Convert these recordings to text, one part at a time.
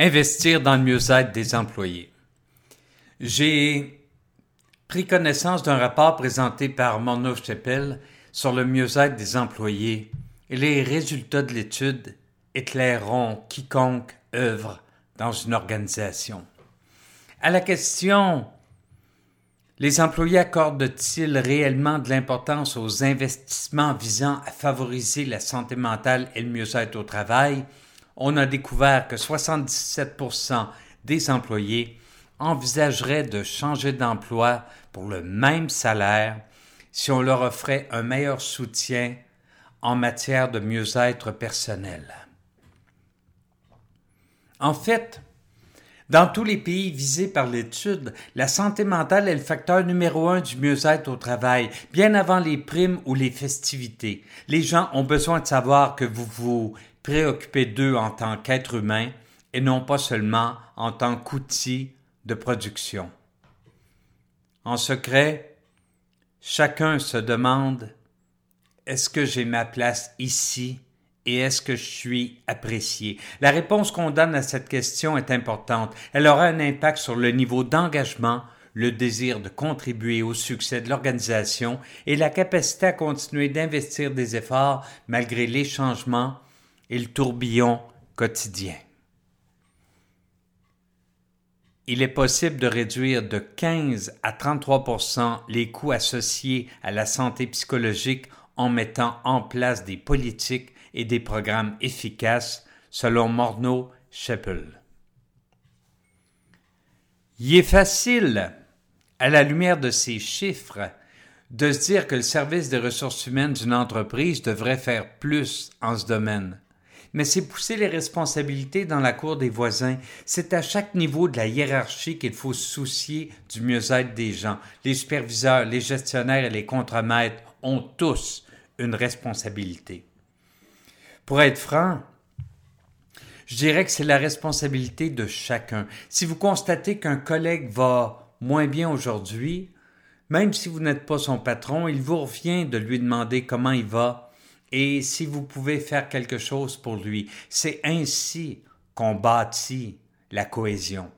Investir dans le mieux-être des employés. J'ai pris connaissance d'un rapport présenté par Mono Chappell sur le mieux-être des employés et les résultats de l'étude éclaireront quiconque œuvre dans une organisation. À la question les employés accordent-ils réellement de l'importance aux investissements visant à favoriser la santé mentale et le mieux-être au travail? On a découvert que 77% des employés envisageraient de changer d'emploi pour le même salaire si on leur offrait un meilleur soutien en matière de mieux-être personnel. En fait, dans tous les pays visés par l'étude, la santé mentale est le facteur numéro un du mieux-être au travail, bien avant les primes ou les festivités. Les gens ont besoin de savoir que vous vous préoccupez d'eux en tant qu'être humain et non pas seulement en tant qu'outil de production. En secret, chacun se demande Est-ce que j'ai ma place ici et est-ce que je suis apprécié? La réponse qu'on donne à cette question est importante. Elle aura un impact sur le niveau d'engagement, le désir de contribuer au succès de l'organisation et la capacité à continuer d'investir des efforts malgré les changements et le tourbillon quotidien. Il est possible de réduire de 15 à 33% les coûts associés à la santé psychologique en mettant en place des politiques et des programmes efficaces, selon Morneau Scheppel. Il est facile, à la lumière de ces chiffres, de se dire que le service des ressources humaines d'une entreprise devrait faire plus en ce domaine. Mais c'est pousser les responsabilités dans la cour des voisins. C'est à chaque niveau de la hiérarchie qu'il faut se soucier du mieux-être des gens. Les superviseurs, les gestionnaires et les contremaîtres ont tous une responsabilité. Pour être franc, je dirais que c'est la responsabilité de chacun. Si vous constatez qu'un collègue va moins bien aujourd'hui, même si vous n'êtes pas son patron, il vous revient de lui demander comment il va et si vous pouvez faire quelque chose pour lui. C'est ainsi qu'on bâtit la cohésion.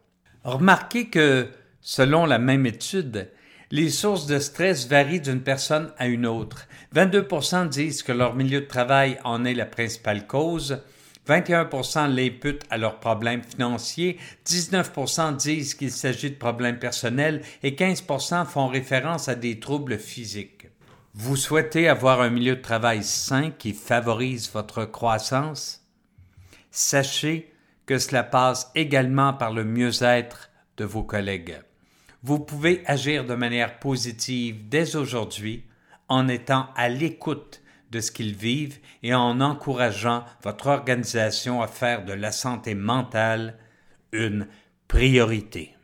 Remarquez que, selon la même étude, les sources de stress varient d'une personne à une autre. 22% disent que leur milieu de travail en est la principale cause. 21% l'imputent à leurs problèmes financiers, 19% disent qu'il s'agit de problèmes personnels et 15% font référence à des troubles physiques. Vous souhaitez avoir un milieu de travail sain qui favorise votre croissance? Sachez que cela passe également par le mieux-être de vos collègues vous pouvez agir de manière positive dès aujourd'hui en étant à l'écoute de ce qu'ils vivent et en encourageant votre organisation à faire de la santé mentale une priorité.